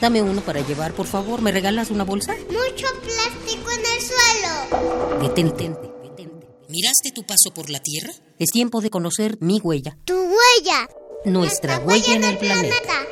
Dame uno para llevar, por favor. ¿Me regalas una bolsa? Mucho plástico en el suelo. Detente, detente. ¿Miraste tu paso por la Tierra? Es tiempo de conocer mi huella. Tu huella. Nuestra huella en el planeta.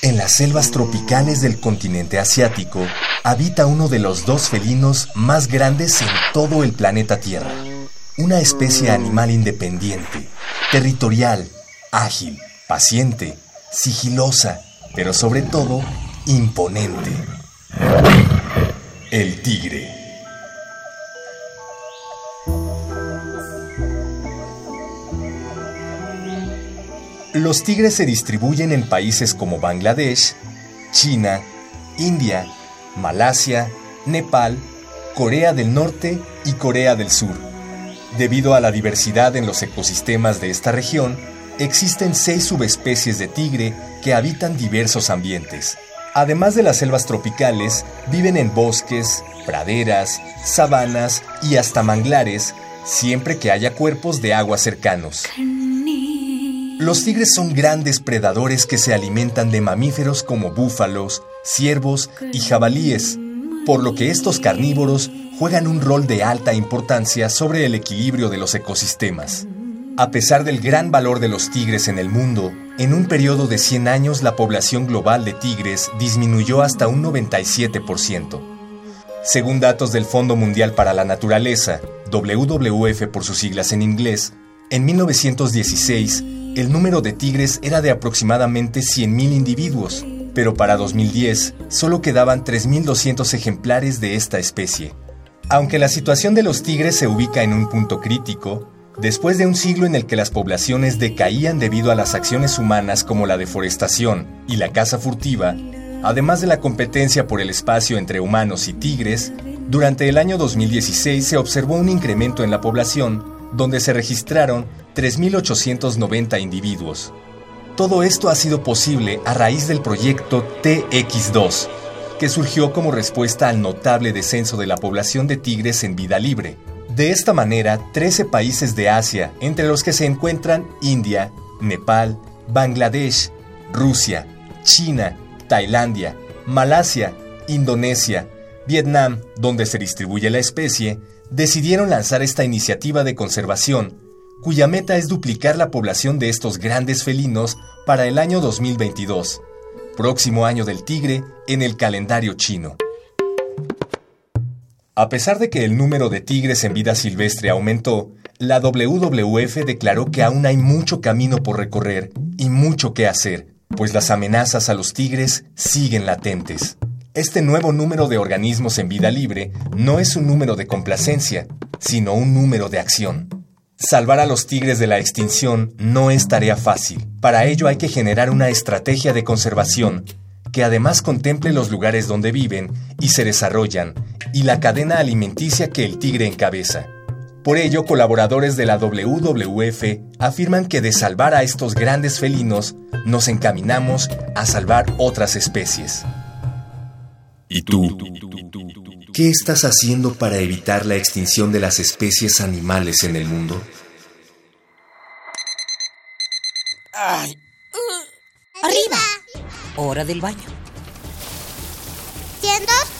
En las selvas tropicales del continente asiático habita uno de los dos felinos más grandes en todo el planeta Tierra. Una especie animal independiente, territorial, ágil, paciente, sigilosa, pero sobre todo imponente. El tigre. Los tigres se distribuyen en países como Bangladesh, China, India, Malasia, Nepal, Corea del Norte y Corea del Sur. Debido a la diversidad en los ecosistemas de esta región, existen seis subespecies de tigre que habitan diversos ambientes. Además de las selvas tropicales, viven en bosques, praderas, sabanas y hasta manglares, siempre que haya cuerpos de agua cercanos. Los tigres son grandes predadores que se alimentan de mamíferos como búfalos, ciervos y jabalíes, por lo que estos carnívoros juegan un rol de alta importancia sobre el equilibrio de los ecosistemas. A pesar del gran valor de los tigres en el mundo, en un periodo de 100 años la población global de tigres disminuyó hasta un 97%. Según datos del Fondo Mundial para la Naturaleza, WWF por sus siglas en inglés, en 1916 el número de tigres era de aproximadamente 100.000 individuos, pero para 2010 solo quedaban 3.200 ejemplares de esta especie. Aunque la situación de los tigres se ubica en un punto crítico, después de un siglo en el que las poblaciones decaían debido a las acciones humanas como la deforestación y la caza furtiva, además de la competencia por el espacio entre humanos y tigres, durante el año 2016 se observó un incremento en la población, donde se registraron 3.890 individuos. Todo esto ha sido posible a raíz del proyecto TX2, que surgió como respuesta al notable descenso de la población de tigres en vida libre. De esta manera, 13 países de Asia, entre los que se encuentran India, Nepal, Bangladesh, Rusia, China, Tailandia, Malasia, Indonesia, Vietnam, donde se distribuye la especie, decidieron lanzar esta iniciativa de conservación cuya meta es duplicar la población de estos grandes felinos para el año 2022, próximo año del tigre en el calendario chino. A pesar de que el número de tigres en vida silvestre aumentó, la WWF declaró que aún hay mucho camino por recorrer y mucho que hacer, pues las amenazas a los tigres siguen latentes. Este nuevo número de organismos en vida libre no es un número de complacencia, sino un número de acción. Salvar a los tigres de la extinción no es tarea fácil. Para ello hay que generar una estrategia de conservación que además contemple los lugares donde viven y se desarrollan y la cadena alimenticia que el tigre encabeza. Por ello, colaboradores de la WWF afirman que de salvar a estos grandes felinos, nos encaminamos a salvar otras especies. ¿Y tú? ¿Qué estás haciendo para evitar la extinción de las especies animales en el mundo? Ay. Arriba. Hora del baño. Siendo